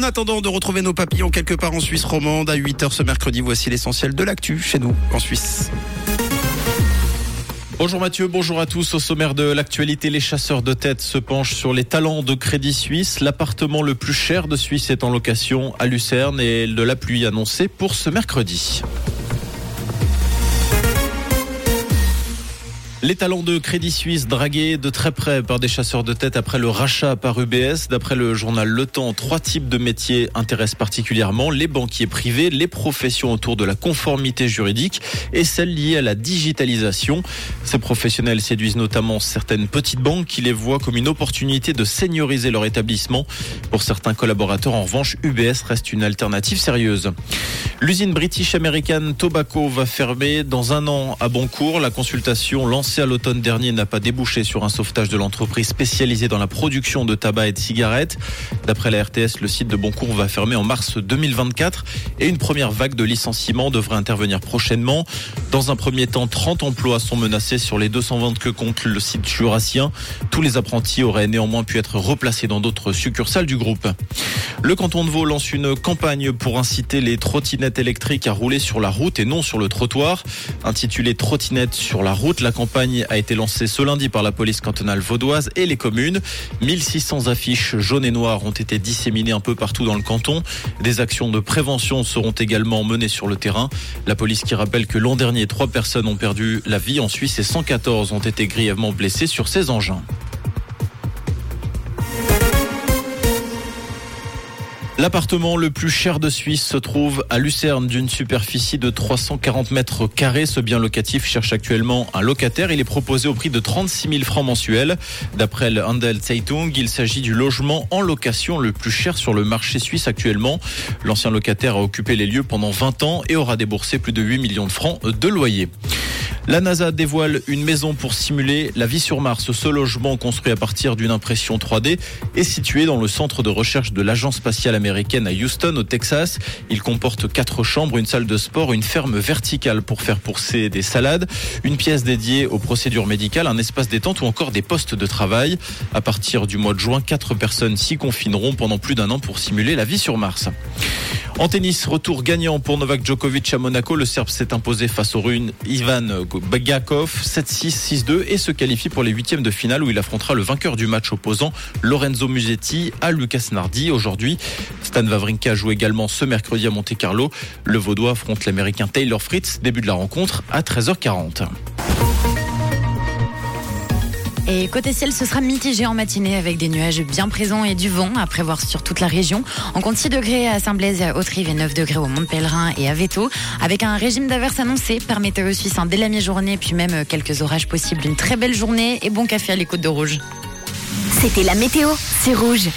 En attendant de retrouver nos papillons quelque part en Suisse romande à 8h ce mercredi, voici l'essentiel de l'actu chez nous en Suisse. Bonjour Mathieu, bonjour à tous. Au sommaire de l'actualité, les chasseurs de tête se penchent sur les talents de Crédit Suisse. L'appartement le plus cher de Suisse est en location à Lucerne et de la pluie annoncée pour ce mercredi. Les talents de Crédit Suisse dragués de très près par des chasseurs de tête après le rachat par UBS. D'après le journal Le Temps, trois types de métiers intéressent particulièrement les banquiers privés, les professions autour de la conformité juridique et celles liées à la digitalisation. Ces professionnels séduisent notamment certaines petites banques qui les voient comme une opportunité de seigneuriser leur établissement. Pour certains collaborateurs, en revanche, UBS reste une alternative sérieuse. L'usine British American Tobacco va fermer dans un an à Boncourt. La consultation lancée à l'automne dernier n'a pas débouché sur un sauvetage de l'entreprise spécialisée dans la production de tabac et de cigarettes. D'après la RTS, le site de Boncourt va fermer en mars 2024 et une première vague de licenciements devrait intervenir prochainement. Dans un premier temps, 30 emplois sont menacés sur les 220 que compte le site jurassien. Tous les apprentis auraient néanmoins pu être replacés dans d'autres succursales du groupe. Le canton de Vaud lance une campagne pour inciter les trottinettes électriques à rouler sur la route et non sur le trottoir. Intitulée Trottinette sur la route, la campagne a été lancée ce lundi par la police cantonale vaudoise et les communes. 1600 affiches jaunes et noires ont été disséminées un peu partout dans le canton. Des actions de prévention seront également menées sur le terrain. La police qui rappelle que l'an dernier, trois personnes ont perdu la vie en Suisse et 114 ont été grièvement blessées sur ces engins. L'appartement le plus cher de Suisse se trouve à Lucerne d'une superficie de 340 mètres carrés. Ce bien locatif cherche actuellement un locataire. Il est proposé au prix de 36 000 francs mensuels. D'après le Handel Zeitung, il s'agit du logement en location le plus cher sur le marché suisse actuellement. L'ancien locataire a occupé les lieux pendant 20 ans et aura déboursé plus de 8 millions de francs de loyer. La NASA dévoile une maison pour simuler la vie sur Mars. Ce logement construit à partir d'une impression 3D est situé dans le centre de recherche de l'agence spatiale américaine à Houston, au Texas. Il comporte quatre chambres, une salle de sport, une ferme verticale pour faire pousser des salades, une pièce dédiée aux procédures médicales, un espace détente ou encore des postes de travail. À partir du mois de juin, quatre personnes s'y confineront pendant plus d'un an pour simuler la vie sur Mars. En tennis, retour gagnant pour Novak Djokovic à Monaco. Le Serbe s'est imposé face au Rune Ivan Bagakov 7-6, 6-2 et se qualifie pour les huitièmes de finale où il affrontera le vainqueur du match opposant Lorenzo Musetti à Lucas Nardi. Aujourd'hui, Stan Wawrinka joue également ce mercredi à Monte Carlo. Le Vaudois affronte l'Américain Taylor Fritz. Début de la rencontre à 13h40. Et côté ciel, ce sera mitigé en matinée avec des nuages bien présents et du vent à prévoir sur toute la région. On compte 6 degrés à Saint-Blaise, à Autrive et 9 degrés au Mont-Pèlerin et à Veto. Avec un régime d'averse annoncé par Météo Suisse dès la mi-journée, puis même quelques orages possibles. Une très belle journée et bon café à l'écoute de Rouge. C'était la météo, c'est Rouge.